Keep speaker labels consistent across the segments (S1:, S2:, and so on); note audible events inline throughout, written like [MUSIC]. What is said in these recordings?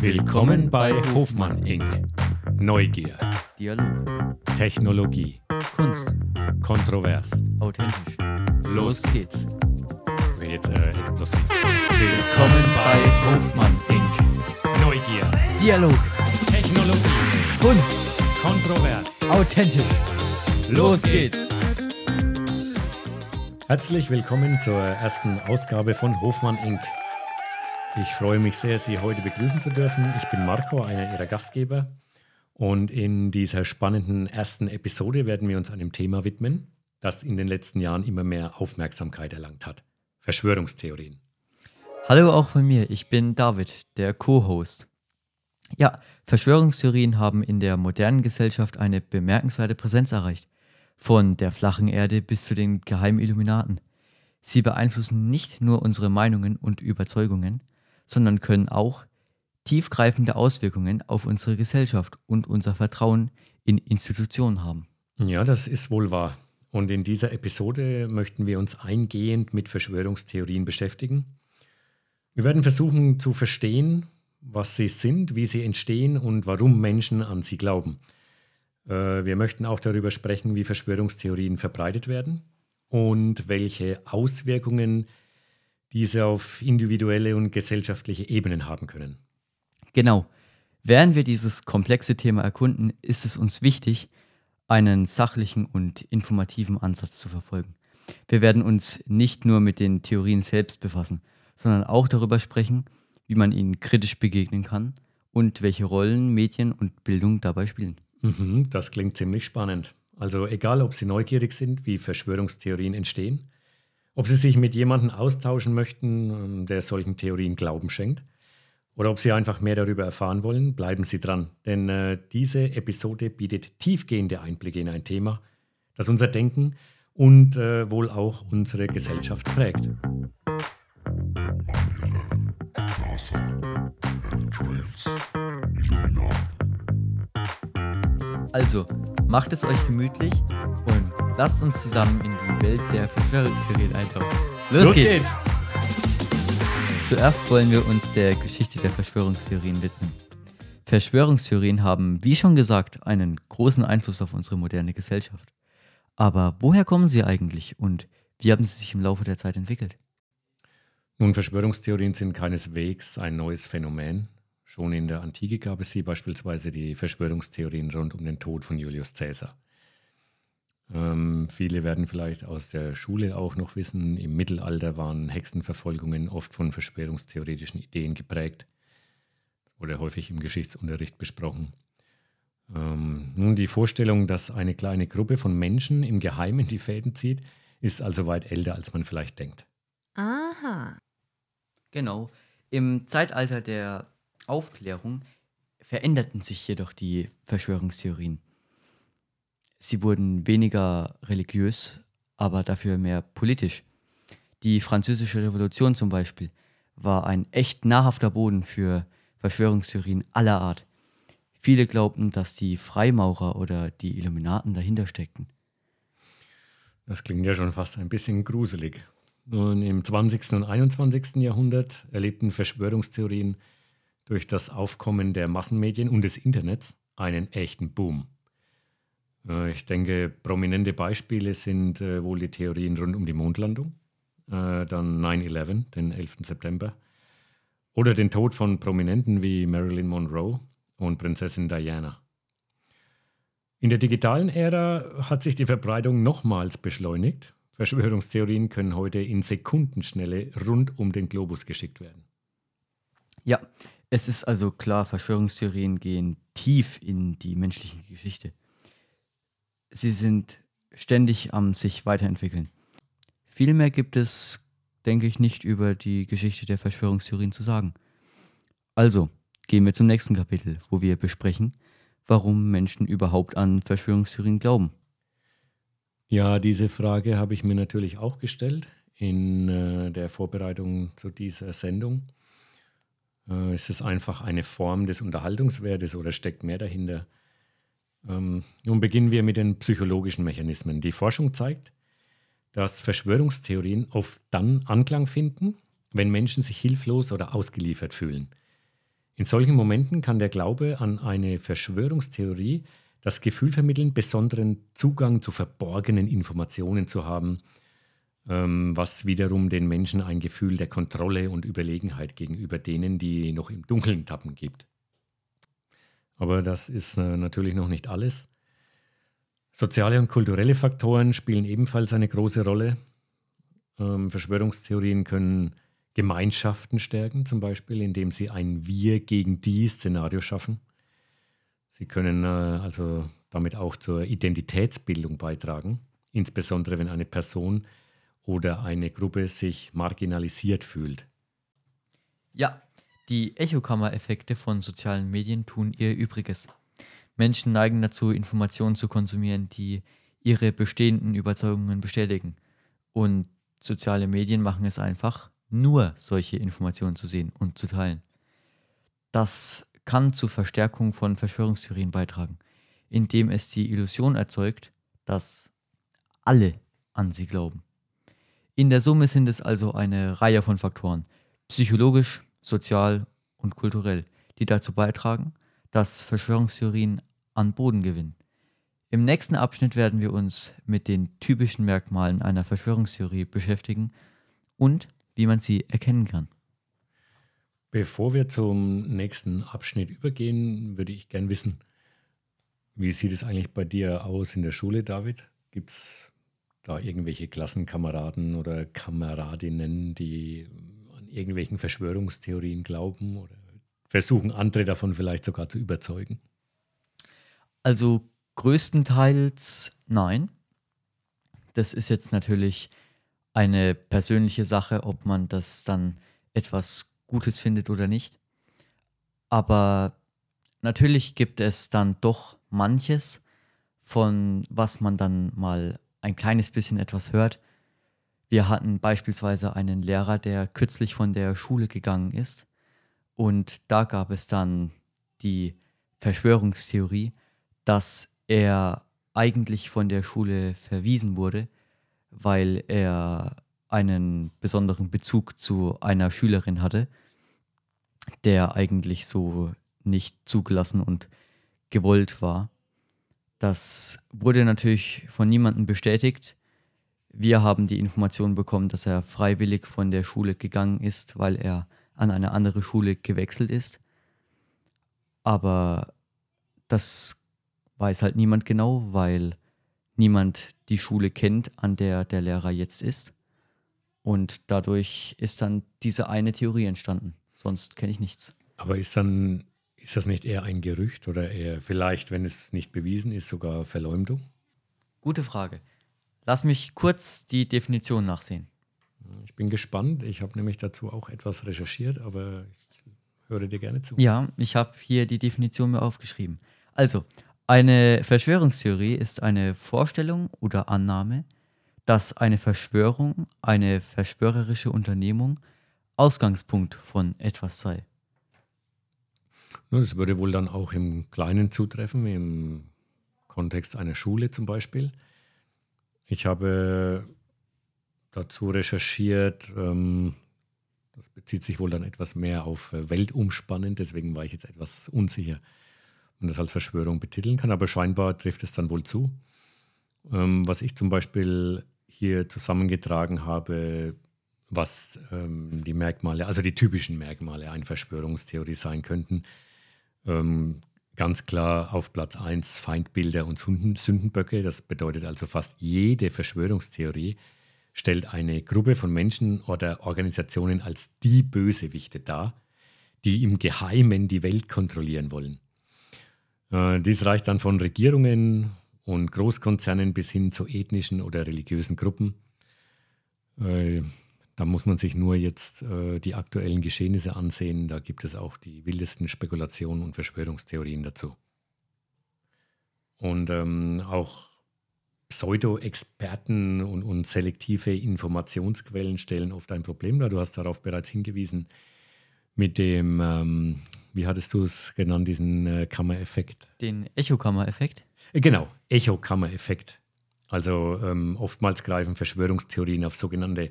S1: Willkommen bei Hofmann Inc. Neugier,
S2: Dialog,
S1: Technologie,
S2: Kunst,
S1: kontrovers.
S2: authentisch.
S1: Los
S2: geht's.
S1: Jetzt äh, explosiv.
S2: Willkommen bei Hofmann
S1: Inc. Neugier,
S2: Dialog,
S1: Technologie,
S2: Kunst,
S1: kontrovers.
S2: authentisch. Los geht's.
S1: Herzlich willkommen zur ersten Ausgabe von Hofmann Inc. Ich freue mich sehr, Sie heute begrüßen zu dürfen. Ich bin Marco, einer Ihrer Gastgeber. Und in dieser spannenden ersten Episode werden wir uns einem Thema widmen, das in den letzten Jahren immer mehr Aufmerksamkeit erlangt hat. Verschwörungstheorien.
S2: Hallo auch von mir, ich bin David, der Co-Host. Ja, Verschwörungstheorien haben in der modernen Gesellschaft eine bemerkenswerte Präsenz erreicht. Von der flachen Erde bis zu den geheimen Illuminaten. Sie beeinflussen nicht nur unsere Meinungen und Überzeugungen, sondern können auch tiefgreifende Auswirkungen auf unsere Gesellschaft und unser Vertrauen in Institutionen haben.
S1: Ja, das ist wohl wahr. Und in dieser Episode möchten wir uns eingehend mit Verschwörungstheorien beschäftigen. Wir werden versuchen zu verstehen, was sie sind, wie sie entstehen und warum Menschen an sie glauben. Äh, wir möchten auch darüber sprechen, wie Verschwörungstheorien verbreitet werden und welche Auswirkungen diese auf individuelle und gesellschaftliche Ebenen haben können.
S2: Genau. Während wir dieses komplexe Thema erkunden, ist es uns wichtig, einen sachlichen und informativen Ansatz zu verfolgen. Wir werden uns nicht nur mit den Theorien selbst befassen, sondern auch darüber sprechen, wie man ihnen kritisch begegnen kann und welche Rollen Medien und Bildung dabei spielen.
S1: Mhm, das klingt ziemlich spannend. Also egal, ob Sie neugierig sind, wie Verschwörungstheorien entstehen, ob Sie sich mit jemandem austauschen möchten, ähm, der solchen Theorien Glauben schenkt, oder ob Sie einfach mehr darüber erfahren wollen, bleiben Sie dran. Denn äh, diese Episode bietet tiefgehende Einblicke in ein Thema, das unser Denken und äh, wohl auch unsere Gesellschaft prägt.
S2: Also, macht es euch gemütlich und lasst uns zusammen in die Welt der Verschwörungstheorien eintauchen. Los,
S1: Los
S2: geht's.
S1: geht's!
S2: Zuerst wollen wir uns der Geschichte der Verschwörungstheorien widmen. Verschwörungstheorien haben, wie schon gesagt, einen großen Einfluss auf unsere moderne Gesellschaft. Aber woher kommen sie eigentlich und wie haben sie sich im Laufe der Zeit entwickelt?
S1: Nun, Verschwörungstheorien sind keineswegs ein neues Phänomen. Schon in der Antike gab es sie, beispielsweise die Verschwörungstheorien rund um den Tod von Julius Caesar. Ähm, viele werden vielleicht aus der Schule auch noch wissen, im Mittelalter waren Hexenverfolgungen oft von verschwörungstheoretischen Ideen geprägt. Das wurde häufig im Geschichtsunterricht besprochen. Ähm, nun, die Vorstellung, dass eine kleine Gruppe von Menschen im Geheimen die Fäden zieht, ist also weit älter, als man vielleicht denkt.
S3: Aha.
S2: Genau. Im Zeitalter der Aufklärung veränderten sich jedoch die Verschwörungstheorien. Sie wurden weniger religiös, aber dafür mehr politisch. Die Französische Revolution zum Beispiel war ein echt nahrhafter Boden für Verschwörungstheorien aller Art. Viele glaubten, dass die Freimaurer oder die Illuminaten dahinter steckten.
S1: Das klingt ja schon fast ein bisschen gruselig. Nun, im 20. und 21. Jahrhundert erlebten Verschwörungstheorien durch das Aufkommen der Massenmedien und des Internets einen echten Boom. Äh, Ich denke, prominente Beispiele sind äh, wohl die Theorien rund um die Mondlandung, äh, dann 9-11, den 11. September, oder den Tod von Prominenten wie Marilyn Monroe und Prinzessin Diana. In der digitalen Ära hat sich die Verbreitung nochmals beschleunigt. Verschwörungstheorien können heute in Sekundenschnelle rund um den Globus geschickt werden.
S2: Ja, es ist also klar, Verschwörungstheorien gehen tief in die menschliche Geschichte. Sie sind ständig am sich weiterentwickeln. Viel mehr gibt es, denke ich, nicht über die Geschichte der Verschwörungstheorien zu sagen. Also, gehen wir zum nächsten Kapitel, wo wir besprechen, warum Menschen überhaupt an Verschwörungstheorien glauben.
S1: Ja, diese Frage habe ich mir natürlich auch gestellt in äh, der Vorbereitung zu dieser Sendung. Äh, ist es einfach eine Form des Unterhaltungswertes oder steckt mehr dahinter? Ähm, nun beginnen wir mit den psychologischen Mechanismen. Die Forschung zeigt, dass Verschwörungstheorien oft dann Anklang finden, wenn Menschen sich hilflos oder ausgeliefert fühlen. In solchen Momenten kann der Glaube an eine Verschwörungstheorie das Gefühl vermitteln, besonderen Zugang zu verborgenen Informationen zu haben, ähm, was wiederum den Menschen ein Gefühl der Kontrolle und Überlegenheit gegenüber denen, die noch im Dunkeln tappen, gibt. Aber das ist äh, natürlich noch nicht alles. Soziale und kulturelle Faktoren spielen ebenfalls eine große Rolle. Ähm, Verschwörungstheorien können Gemeinschaften stärken, zum Beispiel, indem sie ein Wir gegen die Szenario schaffen. Sie können äh, also damit auch zur Identitätsbildung beitragen, insbesondere wenn eine Person oder eine Gruppe sich marginalisiert fühlt.
S2: Ja, die Echokammer-Effekte von sozialen Medien tun ihr Übriges. Menschen neigen dazu, Informationen zu konsumieren, die ihre bestehenden Überzeugungen bestätigen. Und soziale Medien machen es einfach, nur solche Informationen zu sehen und zu teilen. Das kann zur Verstärkung von Verschwörungstheorien beitragen, indem es die Illusion erzeugt, dass alle an sie glauben. In der Summe sind es also eine Reihe von Faktoren, psychologisch, sozial und kulturell, die dazu beitragen, dass Verschwörungstheorien an Boden gewinnen. Im nächsten Abschnitt werden wir uns mit den typischen Merkmalen einer Verschwörungstheorie beschäftigen und wie man sie erkennen kann.
S1: Bevor wir zum nächsten Abschnitt übergehen, würde ich gern wissen, wie sieht es eigentlich bei dir aus in der Schule, David? Gibt es da irgendwelche Klassenkameraden oder Kameradinnen, die irgendwelchen Verschwörungstheorien glauben oder versuchen, andere davon vielleicht sogar zu überzeugen?
S2: Also größtenteils nein. Das ist jetzt natürlich eine persönliche Sache, ob man das dann etwas Gutes findet oder nicht. Aber natürlich gibt es dann doch manches, von was man dann mal ein kleines bisschen etwas hört. Wir hatten beispielsweise einen Lehrer, der kürzlich von der Schule gegangen ist. Und da gab es dann die Verschwörungstheorie, dass er eigentlich von der Schule verwiesen wurde, weil er einen besonderen Bezug zu einer Schülerin hatte, der eigentlich so nicht zugelassen und gewollt war. Das wurde natürlich von niemandem bestätigt. Wir haben die Information bekommen, dass er freiwillig von der Schule gegangen ist, weil er an eine andere Schule gewechselt ist. Aber das weiß halt niemand genau, weil niemand die Schule kennt, an der der Lehrer jetzt ist. Und dadurch ist dann diese eine Theorie entstanden. Sonst kenne ich nichts.
S1: Aber ist dann, ist das nicht eher ein Gerücht oder eher vielleicht, wenn es nicht bewiesen ist, sogar Verleumdung?
S2: Gute Frage. Lass mich kurz die Definition nachsehen.
S1: Ich bin gespannt. Ich habe nämlich dazu auch etwas recherchiert, aber ich höre dir gerne zu.
S2: Ja, ich habe hier die Definition mir aufgeschrieben. Also, eine Verschwörungstheorie ist eine Vorstellung oder Annahme, dass eine Verschwörung, eine verschwörerische Unternehmung Ausgangspunkt von etwas sei.
S1: Das würde wohl dann auch im Kleinen zutreffen, im Kontext einer Schule zum Beispiel. Ich habe dazu recherchiert, ähm, das bezieht sich wohl dann etwas mehr auf äh, weltumspannend, deswegen war ich jetzt etwas unsicher man das als Verschwörung betiteln kann, aber scheinbar trifft es dann wohl zu. Ähm, was ich zum Beispiel hier zusammengetragen habe, was ähm, die Merkmale, also die typischen Merkmale einer Verschwörungstheorie sein könnten. Ähm, ganz klar auf Platz 1 Feindbilder und Sündenböcke. Das bedeutet also fast jede Verschwörungstheorie stellt eine Gruppe von Menschen oder Organisationen als die Bösewichte dar, die im Geheimen die Welt kontrollieren wollen. Äh, dies reicht dann von Regierungen und Großkonzernen bis hin zu ethnischen oder religiösen Gruppen. Äh, da muss man sich nur jetzt äh, die aktuellen Geschehnisse ansehen. Da gibt es auch die wildesten Spekulationen und Verschwörungstheorien dazu. Und ähm, auch Pseudo-Experten und, und, selektive Informationsquellen stellen oft ein Problem dar. Du hast darauf bereits hingewiesen mit dem ähm, wie hattest du es genannt, diesen äh, Kammereffekt?
S2: Den Echokammereffekt?
S1: Äh, genau, Echokammereffekt. Also ähm, oftmals greifen Verschwörungstheorien auf sogenannte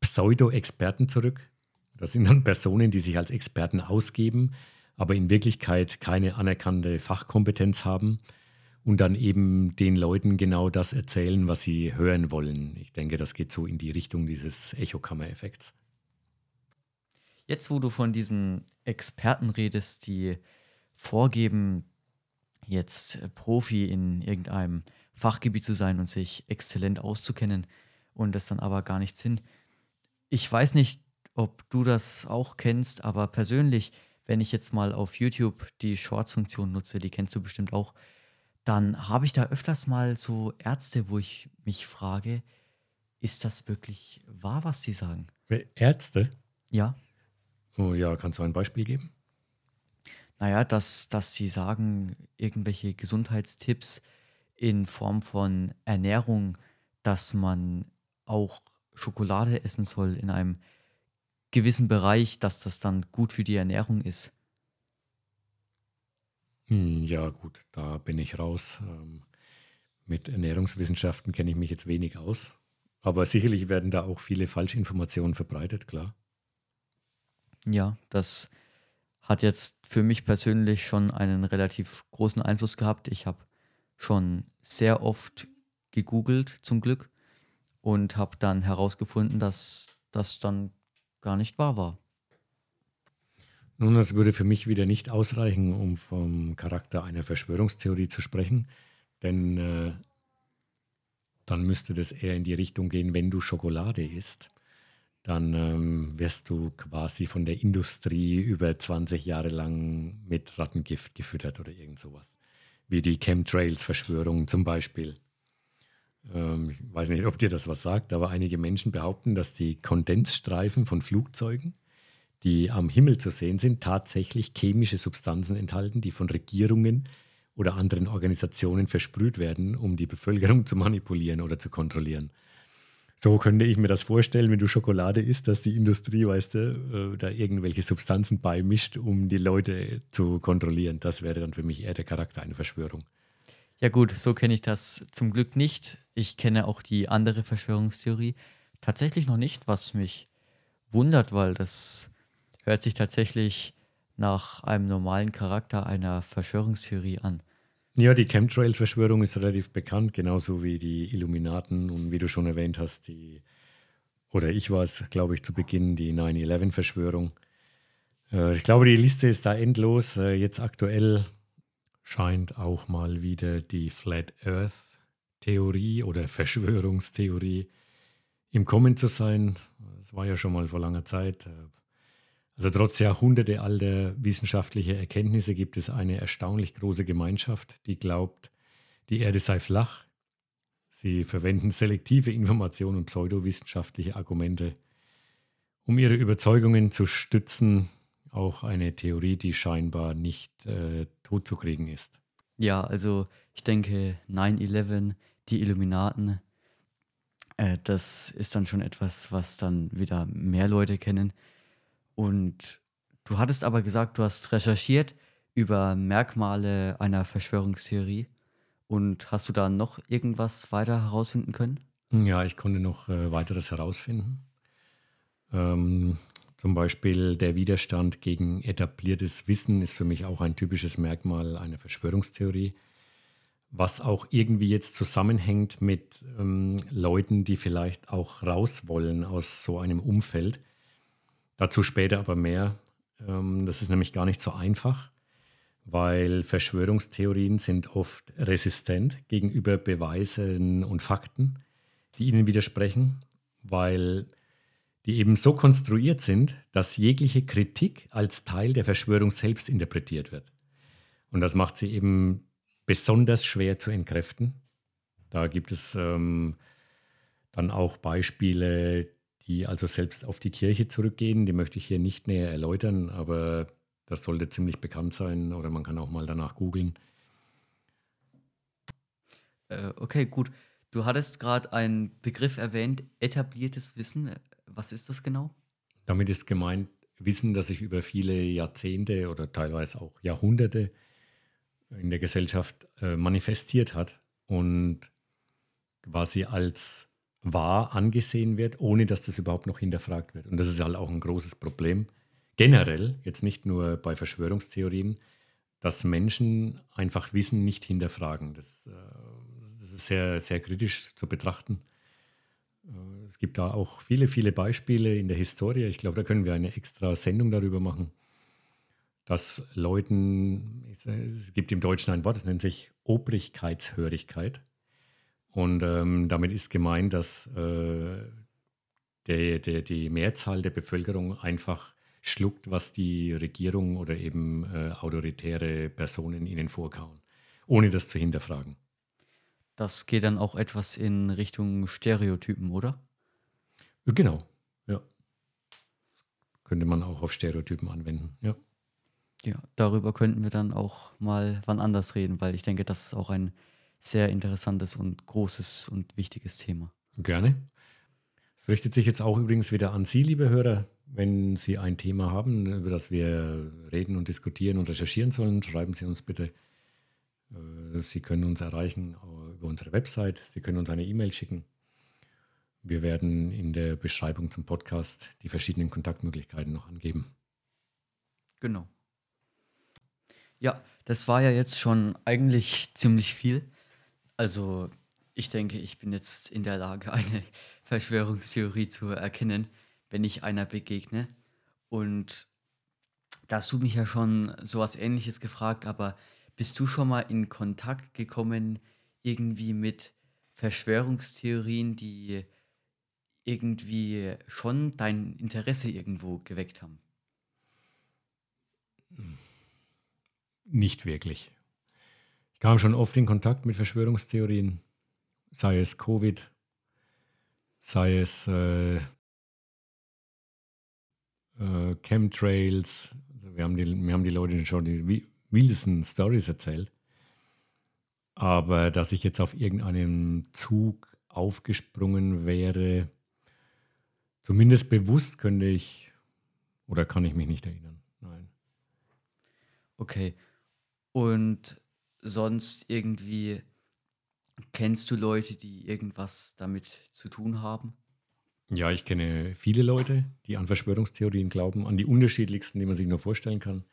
S1: Pseudo-Experten zurück. Das sind dann Personen, die sich als Experten ausgeben, aber in Wirklichkeit keine anerkannte Fachkompetenz haben und dann eben den Leuten genau das erzählen, was sie hören wollen. Ich denke, das geht so in die Richtung dieses Echokammer-Effekts.
S2: Jetzt, wo du von diesen Experten redest, die vorgeben, jetzt Profi in irgendeinem Fachgebiet zu sein und sich exzellent auszukennen und das dann aber gar nicht sind. Ich weiß nicht, ob du das auch kennst, aber persönlich, wenn ich jetzt mal auf YouTube die Shorts-Funktion nutze, die kennst du bestimmt auch, dann habe ich da öfters mal so Ärzte, wo ich mich frage, ist das wirklich wahr, was sie sagen?
S1: Ärzte?
S2: Ja.
S1: Oh ja, kannst du ein Beispiel geben?
S2: Naja, dass, dass sie sagen, irgendwelche Gesundheitstipps in Form von Ernährung, dass man auch Schokolade essen soll in einem gewissen Bereich, dass das dann gut für die Ernährung ist.
S1: Hm, ja, gut, da bin ich raus. Ähm, mit Ernährungswissenschaften kenne ich mich jetzt wenig aus. Aber sicherlich werden da auch viele Falschinformationen verbreitet, klar.
S2: Ja, das hat jetzt für mich persönlich schon einen relativ großen Einfluss gehabt. Ich habe schon sehr oft gegoogelt, zum Glück, und habe dann herausgefunden, dass das dann gar nicht wahr war.
S1: Nun, das würde für mich wieder nicht ausreichen, um vom Charakter einer Verschwörungstheorie zu sprechen, denn äh, dann müsste das eher in die Richtung gehen, wenn du Schokolade isst, dann ähm, wirst du quasi von der Industrie über 20 Jahre lang mit Rattengift gefüttert oder irgend sowas. Wie die Chemtrails-Verschwörung zum Beispiel. Ähm, ich weiß nicht, ob dir das was sagt, aber einige Menschen behaupten, dass die Kondensstreifen von Flugzeugen, die am Himmel zu sehen sind, tatsächlich chemische Substanzen enthalten, die von Regierungen oder anderen Organisationen versprüht werden, um die Bevölkerung [LAUGHS] zu manipulieren oder zu kontrollieren. So könnte ich mir das vorstellen, wenn du Schokolade isst, dass die Industrie, weißt du, äh, da irgendwelche Substanzen beimischt, um die Leute zu kontrollieren. Das wäre dann für mich eher der Charakter einer Verschwörung.
S2: Ja gut, so kenne ich das zum Glück nicht. Ich kenne auch die andere Verschwörungstheorie tatsächlich noch nicht, was mich wundert, weil das hört sich tatsächlich nach einem normalen Charakter einer Verschwörungstheorie an.
S1: Ja, die Chemtrails-Verschwörung ist relativ bekannt, genauso wie die Illuminaten und wie du schon erwähnt hast, die, oder ich war es, glaube ich, zu Beginn, die 9-11-Verschwörung. Äh, ich glaube, die Liste ist da endlos. Äh, jetzt aktuell scheint auch mal wieder die Flat Earth Theorie oder Verschwörungstheorie im Kommen zu sein. Das war ja schon mal vor langer Zeit. Also trotz Jahrhunderte alter wissenschaftlicher Erkenntnisse gibt es eine erstaunlich große Gemeinschaft, die glaubt, die Erde sei flach. Sie verwenden selektive Informationen und pseudowissenschaftliche Argumente, um ihre Überzeugungen zu stützen, auch eine Theorie, die scheinbar nicht äh, totzukriegen ist.
S2: Ja, also ich denke 9-11, die Illuminaten, äh, das ist dann schon etwas, was dann wieder mehr Leute kennen. Und du hattest aber gesagt, du hast recherchiert über Merkmale einer Verschwörungstheorie. Und hast du da noch irgendwas weiter herausfinden können?
S1: Ja, ich konnte noch äh, weiteres herausfinden. Ähm, zum Beispiel der Widerstand gegen etabliertes Wissen ist für mich auch ein typisches Merkmal einer Verschwörungstheorie, was auch irgendwie jetzt zusammenhängt mit ähm, Leuten, die vielleicht auch raus wollen aus so einem Umfeld. Dazu später aber mehr. Ähm, das ist nämlich gar nicht so einfach, weil Verschwörungstheorien sind oft resistent gegenüber Beweisen und Fakten, die ihnen widersprechen, weil die eben so konstruiert sind, dass jegliche Kritik als Teil der Verschwörung selbst interpretiert wird. Und das macht sie eben besonders schwer zu entkräften. Da gibt es ähm, dann auch Beispiele, die also selbst auf die Kirche zurückgehen. Die möchte ich hier nicht näher erläutern, aber das sollte ziemlich bekannt sein oder man kann auch mal danach googeln.
S2: Äh, okay, gut. Du hattest gerade einen Begriff erwähnt, etabliertes Wissen. Was ist das genau?
S1: Damit ist gemeint Wissen, das sich über viele Jahrzehnte oder teilweise auch Jahrhunderte in der Gesellschaft äh, manifestiert hat und quasi als wahr angesehen wird, ohne dass das überhaupt noch hinterfragt wird. Und das ist halt auch ein großes Problem, generell, jetzt nicht nur bei Verschwörungstheorien, dass Menschen einfach Wissen nicht hinterfragen. Das, äh, das ist sehr, sehr kritisch zu betrachten. Äh, es gibt da auch viele, viele Beispiele in der Historie. Ich glaube, da können wir eine extra Sendung darüber machen, dass Leuten, es gibt im Deutschen ein Wort, das nennt sich Obrigkeitshörigkeit. Und ähm, damit ist gemeint, dass äh, der, der, die Mehrzahl der Bevölkerung einfach schluckt, was die Regierung oder eben äh, autoritäre Personen ihnen vorkauen, ohne das zu hinterfragen.
S2: Das geht dann auch etwas in Richtung Stereotypen, oder?
S1: Genau, ja. Könnte man auch auf Stereotypen anwenden, ja.
S2: Ja, darüber könnten wir dann auch mal wann anders reden, weil ich denke, das ist auch ein sehr interessantes und großes und wichtiges Thema.
S1: Gerne. Es richtet sich jetzt auch übrigens wieder an Sie, liebe Hörer. Wenn Sie ein Thema haben, über das wir reden und diskutieren und recherchieren sollen, schreiben Sie uns bitte. Äh, Sie können uns erreichen über unsere Website. Sie können uns eine E-Mail schicken. Wir werden in der Beschreibung zum Podcast die verschiedenen Kontaktmöglichkeiten noch angeben.
S2: Genau. Ja, das war ja jetzt schon eigentlich ziemlich viel. Also ich denke, ich bin jetzt in der Lage, [LAUGHS] eine Verschwörungstheorie zu erkennen, wenn ich einer begegne. Und da hast du mich ja schon sowas ähnliches gefragt, aber bist du schon mal in Kontakt gekommen irgendwie mit Verschwörungstheorien, die irgendwie schon dein Interesse irgendwo geweckt haben?
S1: Nicht wirklich. Ich kam schon oft in Kontakt mit Verschwörungstheorien, sei es Covid, sei es äh, äh, Chemtrails. Also wir, haben die, wir haben die Leute schon die wildesten Stories erzählt. Aber dass ich jetzt auf irgendeinem Zug aufgesprungen wäre, zumindest bewusst könnte ich oder kann ich mich nicht erinnern. Nein.
S2: Okay. Und sonst irgendwie Kennst du Leute, die irgendwas damit zu tun haben?
S1: Ja, ich kenne viele Leute, die an Verschwörungstheorien glauben, an die unterschiedlichsten, die man sich nur vorstellen kann.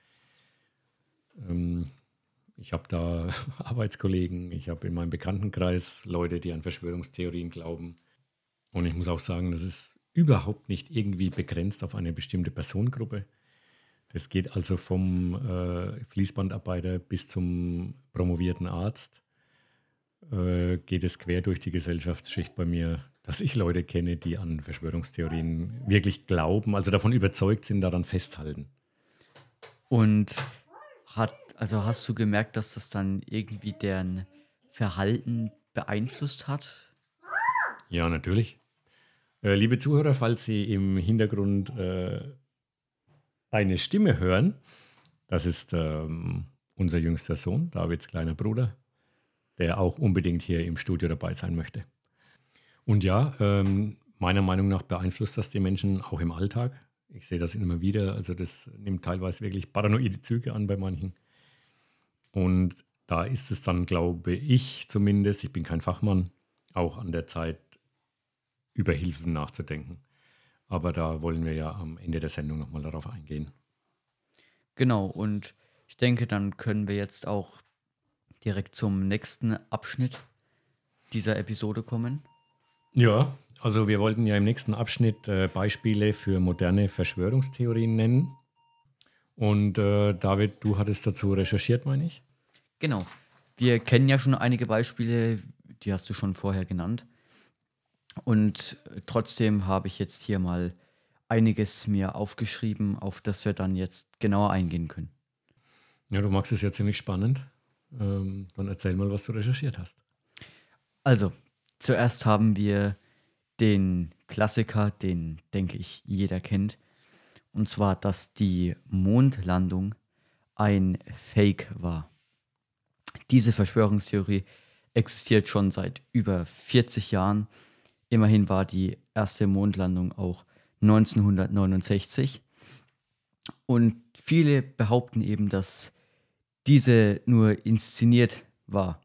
S1: Ähm, ich habe da [LAUGHS] Arbeitskollegen, ich habe in meinem Bekanntenkreis Leute, die an Verschwörungstheorien glauben. Und ich muss auch sagen, das ist überhaupt nicht irgendwie begrenzt auf eine bestimmte Personengruppe. Das geht also vom äh, Fließbandarbeiter bis zum promovierten Arzt äh, geht es quer durch die Gesellschaftsschicht bei mir, dass ich Leute kenne, die an Verschwörungstheorien wirklich glauben, also davon überzeugt sind, daran festhalten.
S2: Und hat, also hast du gemerkt, dass das dann irgendwie deren Verhalten beeinflusst hat?
S1: Ja, natürlich. Äh, liebe Zuhörer, falls Sie im Hintergrund äh, eine Stimme hören, das ist ähm, unser jüngster Sohn, Davids kleiner Bruder der auch unbedingt hier im Studio dabei sein möchte. Und ja, ähm, meiner Meinung nach beeinflusst das die Menschen auch im Alltag. Ich sehe das immer wieder. Also das nimmt teilweise wirklich paranoide Züge an bei manchen. Und da ist es dann, glaube ich zumindest, ich bin kein Fachmann, auch an der Zeit, über Hilfen nachzudenken. Aber da wollen wir ja am Ende der Sendung nochmal darauf eingehen.
S2: Genau, und ich denke, dann können wir jetzt auch direkt zum nächsten Abschnitt dieser Episode kommen?
S1: Ja, also wir wollten ja im nächsten Abschnitt äh, Beispiele für moderne Verschwörungstheorien nennen. Und äh, David, du hattest dazu recherchiert, meine ich?
S2: Genau. Wir kennen ja schon einige Beispiele, die hast du schon vorher genannt. Und trotzdem habe ich jetzt hier mal einiges mir aufgeschrieben, auf das wir dann jetzt genauer eingehen können.
S1: Ja, du magst es ja ziemlich spannend. Ähm, dann erzähl mal, was du recherchiert hast.
S2: Also, zuerst haben wir den Klassiker, den denke ich jeder kennt. Und zwar, dass die Mondlandung ein Fake war. Diese Verschwörungstheorie existiert schon seit über 40 Jahren. Immerhin war die erste Mondlandung auch 1969. Und viele behaupten eben, dass diese nur inszeniert war.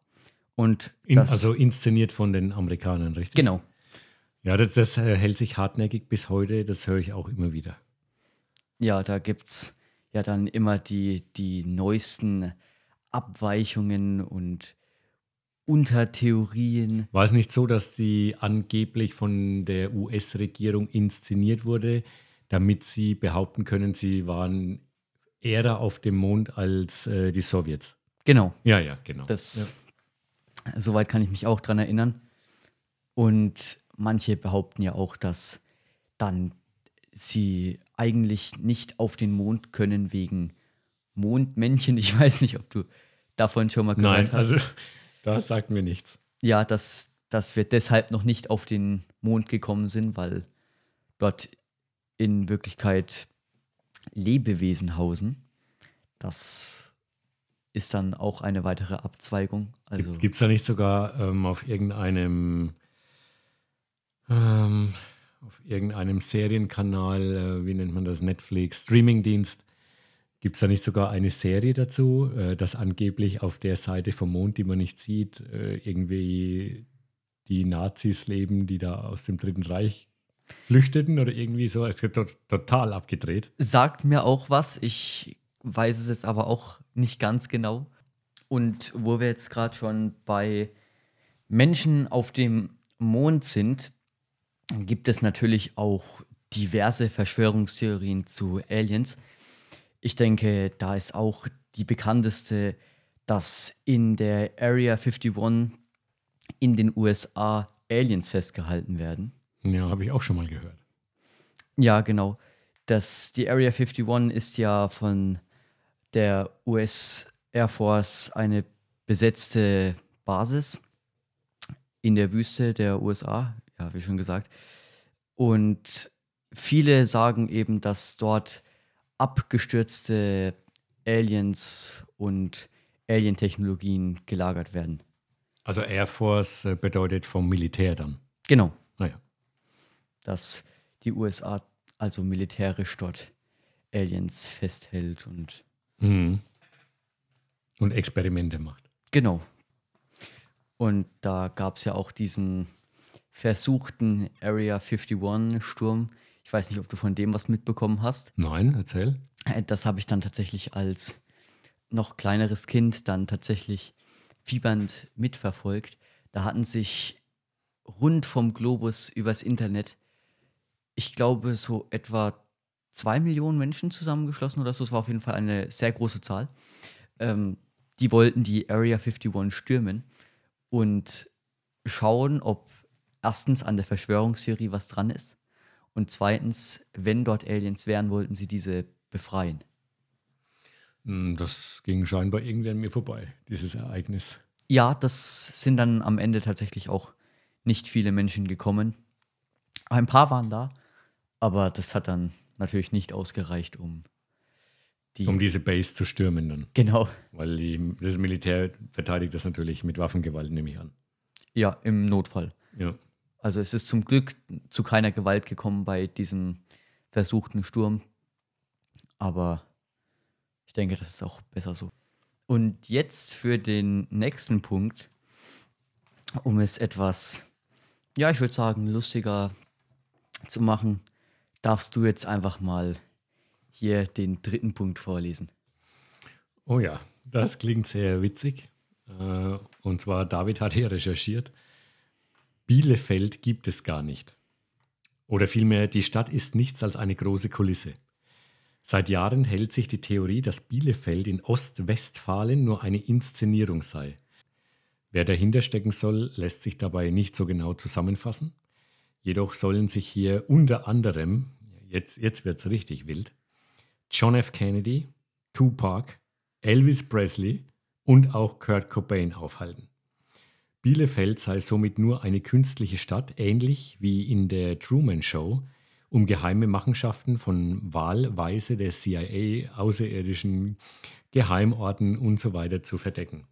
S2: Und
S1: In, also inszeniert von den Amerikanern, richtig?
S2: Genau.
S1: Ja, das, das äh, hält sich hartnäckig bis heute, das höre ich auch immer wieder.
S2: Ja, da gibt es ja dann immer die, die neuesten Abweichungen und Untertheorien.
S1: War es nicht so, dass die angeblich von der US-Regierung inszeniert wurde, damit sie behaupten können, sie waren eher auf dem Mond als äh, die Sowjets?
S2: Genau.
S1: Ja, ja, genau.
S2: Das, Soweit kann ich mich auch dran erinnern. Und manche behaupten ja auch, dass dann sie eigentlich nicht auf den Mond können wegen Mondmännchen. [LAUGHS] Ich weiß nicht, ob du davon schon mal gehört
S1: Nein,
S2: hast. [LAUGHS]
S1: also das sagt mir nichts.
S2: ja, dass, dass wir deshalb noch nicht auf den Mond gekommen sind, weil dort in Wirklichkeit Lebewesen hausen. Das ist dann auch eine weitere Abzweigung. Also
S1: Gibt es da nicht sogar ähm, auf irgendeinem ähm, auf irgendeinem Serienkanal, äh, wie nennt man das, Netflix, Streamingdienst, gibt es da nicht sogar eine Serie dazu, äh, dass angeblich auf der Seite vom Mond, die man nicht sieht, äh, irgendwie die Nazis leben, die da aus dem Dritten Reich flüchteten oder irgendwie so. Es wird to total abgedreht.
S2: sagt mir auch was. Ich weiß es jetzt aber auch nicht ganz genau. Und wo wir jetzt gerade schon bei Menschen auf dem Mond sind, gibt es natürlich auch diverse Verschwörungstheorien zu Aliens. Ich denke, da ist auch die bekannteste, dass in der Area 51 in den USA Aliens festgehalten werden.
S1: Ja, habe ich auch schon mal gehört.
S2: Ja, genau. Das, die Area 51 ist ja von der US Air Force eine besetzte Basis in der Wüste der USA, ja, wie schon gesagt. Und viele sagen eben, dass dort abgestürzte Aliens und Alien-Technologien gelagert werden.
S1: Also Air Force äh, bedeutet vom Militär dann.
S2: Genau,
S1: Naja.
S2: dass die USA also militärisch dort Aliens festhält und
S1: Mhm. Und Experimente macht.
S2: Genau. Und da gab es ja auch diesen versuchten Area 51-Sturm. Ich weiß nicht, ob du von dem was mitbekommen hast.
S1: Nein, erzähl.
S2: Äh, Das habe ich dann tatsächlich als noch kleineres Kind dann tatsächlich fiebernd mitverfolgt. Da hatten sich rund vom Globus übers Internet, ich glaube, so etwa zwei Millionen Menschen zusammengeschlossen oder so. Es war auf jeden Fall eine sehr große Zahl. Ähm, die wollten die Area 51 stürmen und schauen, ob erstens an der Verschwörungstheorie was dran ist und zweitens, wenn dort Aliens wären, wollten sie diese befreien.
S1: Hm, Das ging scheinbar irgendwie an mir vorbei, dieses Ereignis.
S2: Ja, das sind dann am Ende tatsächlich auch nicht viele Menschen gekommen. Ein paar waren da, aber das hat dann natürlich nicht ausgereicht, um die.
S1: Um diese Base zu stürmen dann.
S2: genau.
S1: Weil die, das Militär verteidigt das natürlich mit Waffengewalt, nehme ich an.
S2: Ja, im Notfall.
S1: Ja.
S2: Also es ist zum Glück zu keiner Gewalt gekommen bei diesem versuchten Sturm. Aber ich denke, das ist auch besser so. Und jetzt für den nächsten Punkt, um es etwas, ja, ich würde sagen, lustiger zu machen, darfst du jetzt einfach mal hier den dritten Punkt vorlesen.
S1: Oh ja, das klingt sehr witzig. Äh, Und zwar, David hat hier recherchiert. Bielefeld gibt es gar nicht. Oder vielmehr, die Stadt ist nichts als eine große Kulisse. Seit Jahren hält sich die Theorie, dass Bielefeld in Ostwestfalen nur eine Inszenierung sei. Wer dahinter stecken soll, lässt sich dabei nicht so genau zusammenfassen. Jedoch sollen sich hier unter anderem, jetzt, jetzt wird es richtig wild, John F. Kennedy, Tupac, Elvis Presley und auch Kurt Cobain aufhalten. Bielefeld sei somit nur eine künstliche Stadt, ähnlich wie in der Truman Show, um geheime Machenschaften von Wahlweise der CIA, außerirdischen Geheimorten und so weiter zu verdecken.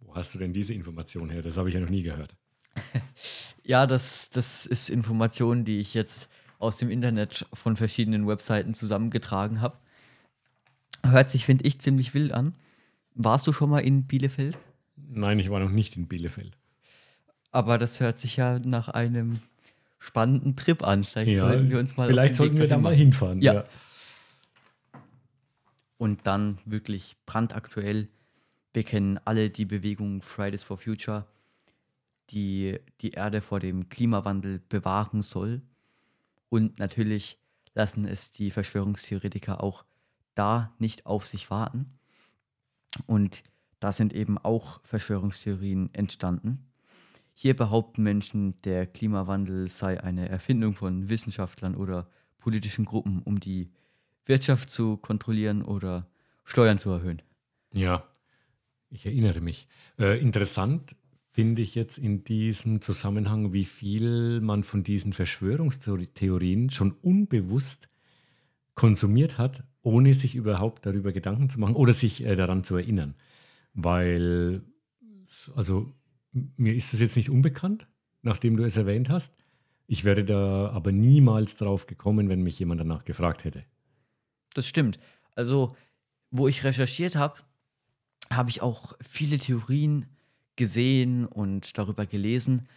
S1: Wo hast du denn diese Information her? Das habe ich ja noch nie gehört. [LAUGHS]
S2: Ja, das, das ist Information, die ich jetzt aus dem Internet von verschiedenen Webseiten zusammengetragen habe. Hört sich, finde ich, ziemlich wild an. Warst du schon mal in Bielefeld?
S1: Nein, ich war noch nicht in Bielefeld.
S2: Aber das hört sich ja nach einem spannenden Trip an. Vielleicht
S1: Ja,
S2: sollten wir uns mal.
S1: vielleicht sollten wir da mal hinfahren.
S2: Ja. Und dann wirklich brandaktuell. Wir kennen alle die Bewegung Fridays for Future, die die Erde vor dem Klimawandel bewahren soll. Und natürlich lassen es die Verschwörungstheoretiker auch da nicht auf sich warten. Und da sind eben auch Verschwörungstheorien entstanden. Hier behaupten Menschen, der Klimawandel sei eine Erfindung von Wissenschaftlern oder politischen Gruppen, um die Wirtschaft zu kontrollieren oder Steuern zu erhöhen.
S1: Ja, ich erinnere mich. Äh, interessant finde ich jetzt in diesem Zusammenhang, wie viel man von diesen Verschwörungstheorien schon unbewusst konsumiert hat, ohne sich überhaupt darüber Gedanken zu machen oder sich äh, daran zu erinnern. Weil, also mir ist es jetzt nicht unbekannt, nachdem du es erwähnt hast. Ich wäre da aber niemals drauf gekommen, wenn mich jemand danach gefragt hätte.
S2: Das stimmt. Also, wo ich recherchiert habe, habe ich auch viele Theorien gesehen und darüber gelesen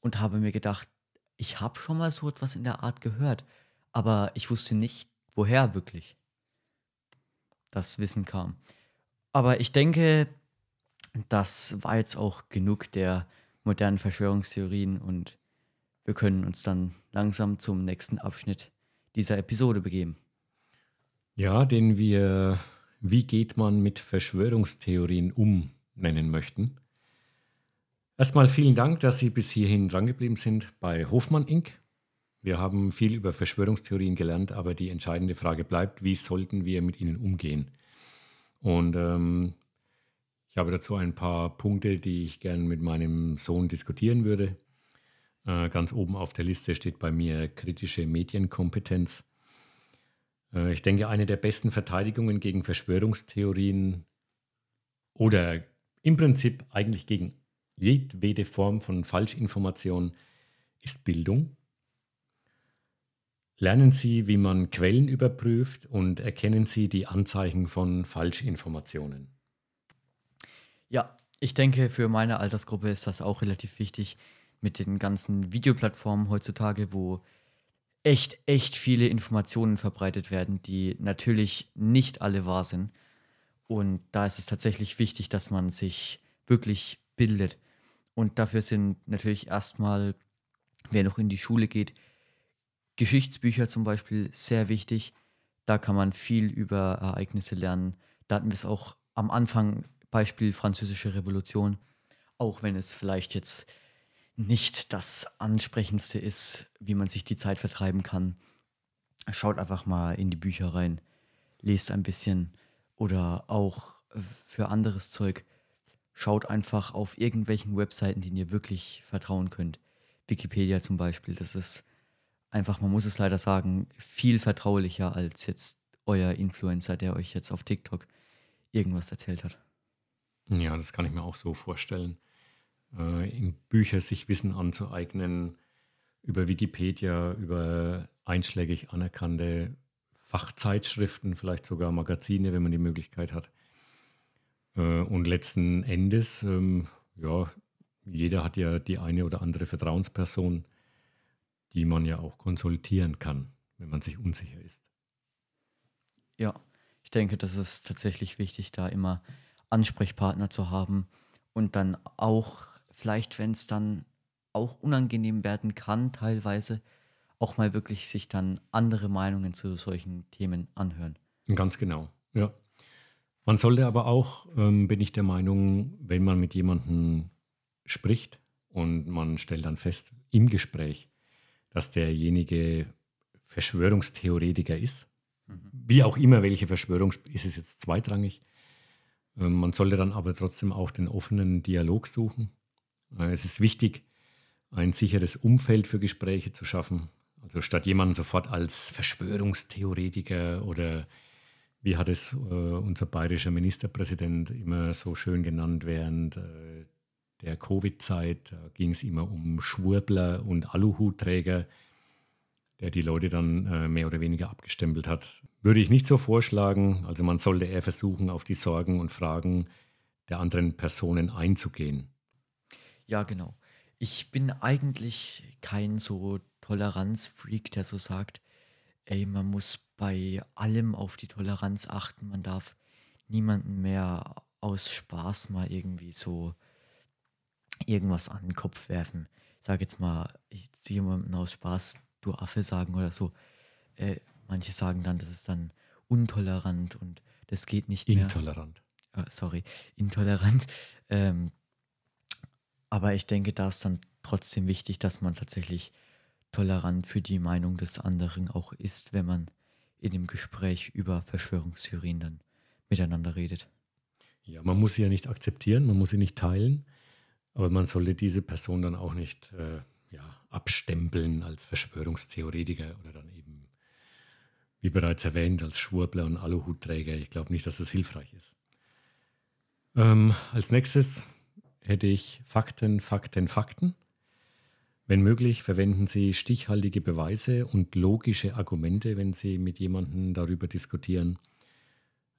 S2: und habe mir gedacht, ich habe schon mal so etwas in der Art gehört, aber ich wusste nicht, woher wirklich das Wissen kam. Aber ich denke, das war jetzt auch genug der modernen Verschwörungstheorien und wir können uns dann langsam zum nächsten Abschnitt dieser Episode begeben.
S1: Ja, den wir Wie geht man mit Verschwörungstheorien um nennen möchten. Erstmal vielen Dank, dass Sie bis hierhin drangeblieben sind bei Hofmann Inc. Wir haben viel über Verschwörungstheorien gelernt, aber die entscheidende Frage bleibt, wie sollten wir mit ihnen umgehen? Und ähm, ich habe dazu ein paar Punkte, die ich gerne mit meinem Sohn diskutieren würde. Äh, ganz oben auf der Liste steht bei mir kritische Medienkompetenz. Äh, ich denke, eine der besten Verteidigungen gegen Verschwörungstheorien oder im Prinzip eigentlich gegen jedwede Form von Falschinformation ist Bildung. Lernen Sie, wie man Quellen überprüft und erkennen Sie die Anzeichen von Falschinformationen.
S2: Ja, ich denke, für meine Altersgruppe ist das auch relativ wichtig mit den ganzen Videoplattformen heutzutage, wo echt, echt viele Informationen verbreitet werden, die natürlich nicht alle wahr sind. Und da ist es tatsächlich wichtig, dass man sich wirklich bildet. Und dafür sind natürlich erstmal, wer noch in die Schule geht, Geschichtsbücher zum Beispiel sehr wichtig. Da kann man viel über Ereignisse lernen. Da hatten wir es auch am Anfang Beispiel Französische Revolution, auch wenn es vielleicht jetzt nicht das Ansprechendste ist, wie man sich die Zeit vertreiben kann. Schaut einfach mal in die Bücher rein, lest ein bisschen oder auch für anderes Zeug. Schaut einfach auf irgendwelchen Webseiten, denen ihr wirklich vertrauen könnt. Wikipedia zum Beispiel, das ist einfach, man muss es leider sagen, viel vertraulicher als jetzt euer Influencer, der euch jetzt auf TikTok irgendwas erzählt hat.
S1: Ja, das kann ich mir auch so vorstellen. Äh, in Bücher sich Wissen anzueignen, über Wikipedia, über einschlägig anerkannte Fachzeitschriften, vielleicht sogar Magazine, wenn man die Möglichkeit hat. Äh, und letzten Endes, ähm, ja, jeder hat ja die eine oder andere Vertrauensperson, die man ja auch konsultieren kann, wenn man sich unsicher ist.
S2: Ja, ich denke, das ist tatsächlich wichtig, da immer Ansprechpartner zu haben und dann auch vielleicht, wenn es dann auch unangenehm werden kann, teilweise auch mal wirklich sich dann andere Meinungen zu solchen Themen anhören.
S1: Ganz genau, ja. Man sollte aber auch, ähm, bin ich der Meinung, wenn man mit jemandem spricht und man stellt dann fest im Gespräch, dass derjenige Verschwörungstheoretiker ist, mhm. wie auch immer, welche Verschwörung ist es jetzt zweitrangig, man sollte dann aber trotzdem auch den offenen Dialog suchen. Äh, es ist wichtig, ein sicheres Umfeld für Gespräche zu schaffen. Also statt jemanden sofort als Verschwörungstheoretiker oder wie hat es äh, unser bayerischer Ministerpräsident immer so schön genannt während äh, der Covid-Zeit, ging es immer um Schwurbler und Aluhutträger der die Leute dann äh, mehr oder weniger abgestempelt hat. Würde ich nicht so vorschlagen. Also man sollte eher versuchen, auf die Sorgen und Fragen der anderen Personen einzugehen.
S2: Ja, genau. Ich bin eigentlich kein so Toleranzfreak, der so sagt, ey, man muss bei allem auf die Toleranz achten. Man darf niemanden mehr aus Spaß mal irgendwie so irgendwas an den Kopf werfen. Ich sage jetzt mal, ich zu jemandem aus Spaß, du Affe sagen oder so. Äh, manche sagen dann, das ist dann untolerant und das geht nicht mehr.
S1: Intolerant.
S2: Äh, sorry, intolerant. [LAUGHS] Ähm, aber ich denke, da ist dann trotzdem wichtig, dass man tatsächlich tolerant für die Meinung des anderen auch ist, wenn man in dem Gespräch über Verschwörungstheorien dann miteinander redet.
S1: Ja, man muss sie ja nicht akzeptieren, man muss sie nicht teilen, aber man sollte diese Person dann auch nicht äh, abstempeln als Verschwörungstheoretiker oder dann eben, wie bereits erwähnt, als Schwurbler und Aluhutträger. Ich glaube nicht, dass das hilfreich ist. Ähm, als nächstes hätte ich Fakten, Fakten, Fakten. Wenn möglich, verwenden Sie stichhaltige Beweise und logische Argumente, wenn Sie mit jemandem darüber diskutieren.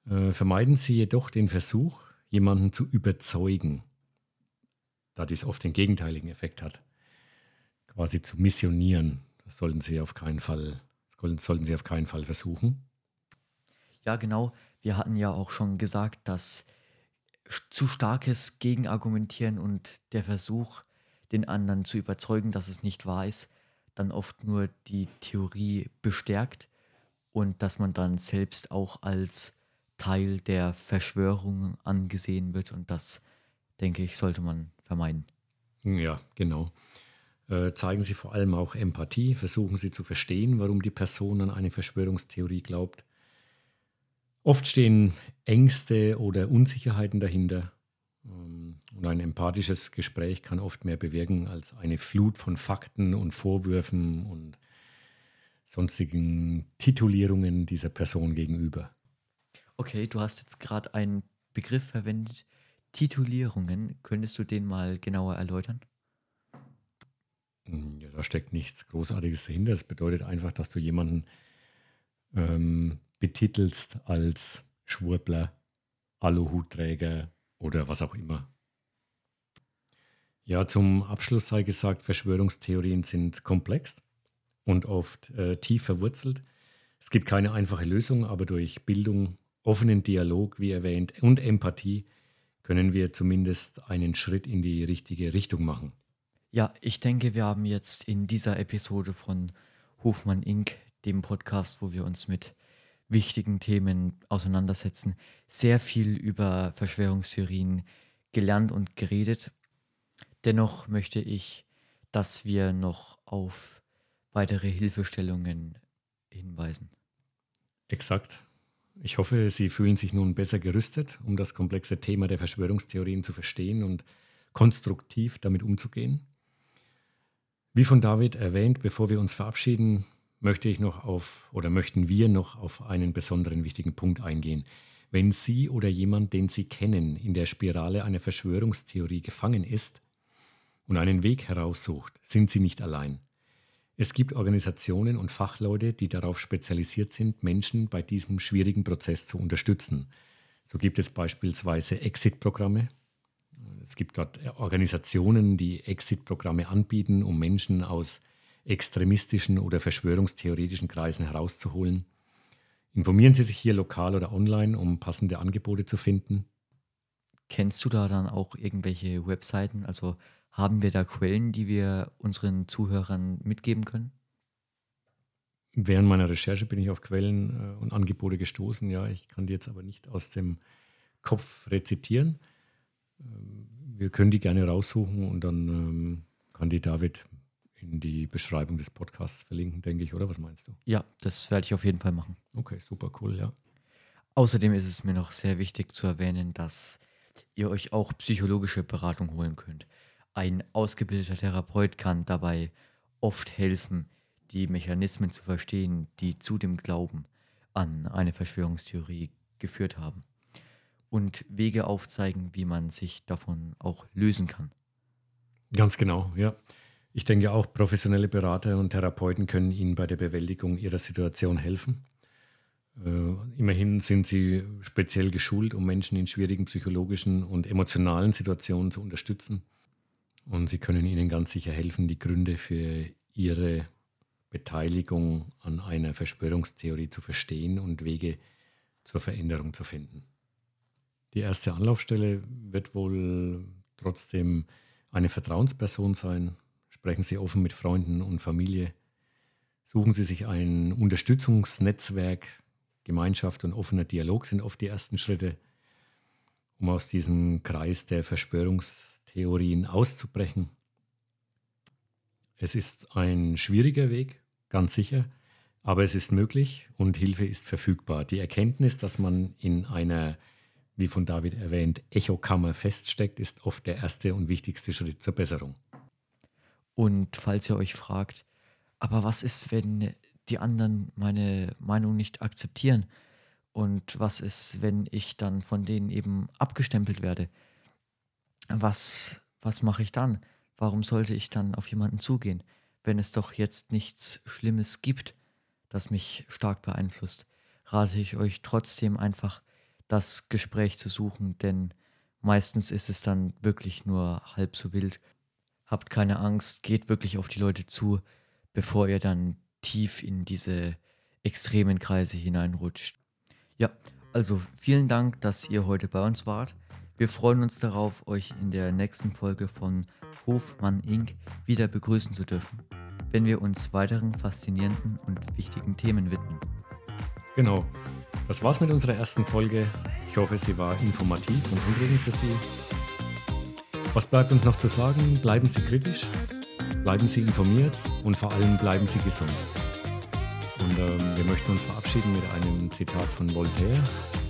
S1: Äh, vermeiden Sie jedoch den Versuch, jemanden zu überzeugen, da dies oft den gegenteiligen Effekt hat, quasi zu missionieren. Das sollten Sie auf keinen Fall, sollten Sie auf keinen Fall versuchen.
S2: Ja, genau. Wir hatten ja auch schon gesagt, dass zu starkes Gegenargumentieren und der Versuch, den anderen zu überzeugen, dass es nicht wahr ist, dann oft nur die Theorie bestärkt und dass man dann selbst auch als Teil der Verschwörung angesehen wird und das, denke ich, sollte man vermeiden.
S1: Ja, genau. Äh, zeigen Sie vor allem auch Empathie, versuchen Sie zu verstehen, warum die Person an eine Verschwörungstheorie glaubt. Oft stehen Ängste oder Unsicherheiten dahinter. Ähm, und ein empathisches Gespräch kann oft mehr bewirken als eine Flut von Fakten und Vorwürfen und sonstigen Titulierungen dieser Person gegenüber.
S2: Okay, du hast jetzt gerade einen Begriff verwendet, Titulierungen. Könntest du den mal genauer erläutern?
S1: Hm, ja, da steckt nichts Großartiges dahinter. Das bedeutet einfach, dass du jemanden ähm, betitelst als Schwurbler, Aluhutträger oder was auch immer. Ja, zum Abschluss sei gesagt, Verschwörungstheorien sind komplex und oft äh, tief verwurzelt. Es gibt keine einfache Lösung, aber durch Bildung offenen Dialog, wie erwähnt, und Empathie können wir zumindest einen Schritt in die richtige Richtung machen.
S2: Ja, ich denke, wir haben jetzt in dieser Episode von Hofmann Inc., dem Podcast, wo wir uns mit wichtigen Themen auseinandersetzen, sehr viel über Verschwörungstheorien gelernt und geredet. Dennoch möchte ich, dass wir noch auf weitere Hilfestellungen hinweisen.
S1: Exakt. Ich hoffe, Sie fühlen sich nun besser gerüstet, um das komplexe Thema der Verschwörungstheorien zu verstehen und konstruktiv damit umzugehen. Wie von David erwähnt, bevor wir uns verabschieden, möchte ich noch auf oder möchten wir noch auf einen besonderen wichtigen Punkt eingehen. Wenn Sie oder jemand, den Sie kennen, in der Spirale einer Verschwörungstheorie gefangen ist und einen Weg heraussucht, sind Sie nicht allein. Es gibt Organisationen und Fachleute, die darauf spezialisiert sind, Menschen bei diesem schwierigen Prozess zu unterstützen. So gibt es beispielsweise Exit-Programme. Es gibt dort Organisationen, die Exit-Programme anbieten, um Menschen aus extremistischen oder verschwörungstheoretischen Kreisen herauszuholen. Informieren Sie sich hier lokal oder online, um passende Angebote zu finden.
S2: Kennst du da dann auch irgendwelche Webseiten, also haben wir da Quellen, die wir unseren Zuhörern mitgeben können?
S1: Während meiner Recherche bin ich auf Quellen äh, und Angebote gestoßen. Ja, ich kann die jetzt aber nicht aus dem Kopf rezitieren. Ähm, wir können die gerne raussuchen und dann ähm, kann die David in die Beschreibung des Podcasts verlinken, denke ich, oder? Was meinst du?
S2: Ja, das werde ich auf jeden Fall machen.
S1: Okay, super cool, ja.
S2: Außerdem ist es mir noch sehr wichtig zu erwähnen, dass ihr euch auch psychologische Beratung holen könnt. Ein ausgebildeter Therapeut kann dabei oft helfen, die Mechanismen zu verstehen, die zu dem Glauben an eine Verschwörungstheorie geführt haben und Wege aufzeigen, wie man sich davon auch lösen kann.
S1: Ganz genau, ja. Ich denke auch, professionelle Berater und Therapeuten können Ihnen bei der Bewältigung Ihrer Situation helfen. Äh, immerhin sind sie speziell geschult, um Menschen in schwierigen psychologischen und emotionalen Situationen zu unterstützen. Und sie können ihnen ganz sicher helfen, die Gründe für ihre Beteiligung an einer Verschwörungstheorie zu verstehen und Wege zur Veränderung zu finden. Die erste Anlaufstelle wird wohl trotzdem eine Vertrauensperson sein. Sprechen Sie offen mit Freunden und Familie. Suchen Sie sich ein Unterstützungsnetzwerk. Gemeinschaft und offener Dialog sind oft die ersten Schritte, um aus diesem Kreis der Verschwörungstheorien auszubrechen. Es ist ein schwieriger Weg, ganz sicher, aber es ist möglich und Hilfe ist verfügbar. Die Erkenntnis, dass man in einer, wie von David erwähnt, Echokammer feststeckt, ist oft der erste und wichtigste Schritt zur Besserung.
S2: Und falls ihr euch fragt, aber was ist, wenn die anderen meine Meinung nicht akzeptieren? Und was ist, wenn ich dann von denen eben abgestempelt werde? Was, was mache ich dann? Warum sollte ich dann auf jemanden zugehen, wenn es doch jetzt nichts Schlimmes gibt, das mich stark beeinflusst? Rate ich euch trotzdem einfach, das Gespräch zu suchen, denn meistens ist es dann wirklich nur halb so wild. Habt keine Angst, geht wirklich auf die Leute zu, bevor ihr dann tief in diese extremen Kreise hineinrutscht. Ja, also vielen Dank, dass ihr heute bei uns wart. Wir freuen uns darauf, euch in der nächsten Folge von Hofmann Inc. wieder begrüßen zu dürfen, wenn wir uns weiteren faszinierenden und wichtigen Themen widmen.
S1: Genau. Das war's mit unserer ersten Folge. Ich hoffe, sie war informativ und anregend für Sie. Was bleibt uns noch zu sagen? Bleiben Sie kritisch, Bleiben Sie informiert und vor allem bleiben Sie gesund. Und ähm, wir möchten uns verabschieden mit einem Zitat von Voltaire,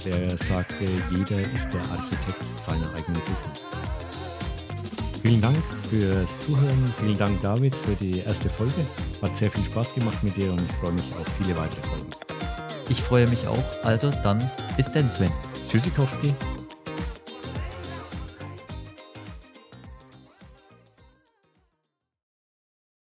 S1: der sagte, jeder ist der Architekt seiner eigenen Zukunft. Vielen Dank fürs Zuhören. Vielen Dank, David, für die erste Folge. Hat sehr viel Spaß gemacht mit dir und ich freue mich auf viele weitere Folgen.
S2: Ich freue mich auch. Also dann bis denn, Sven.
S1: Tschüssikowski.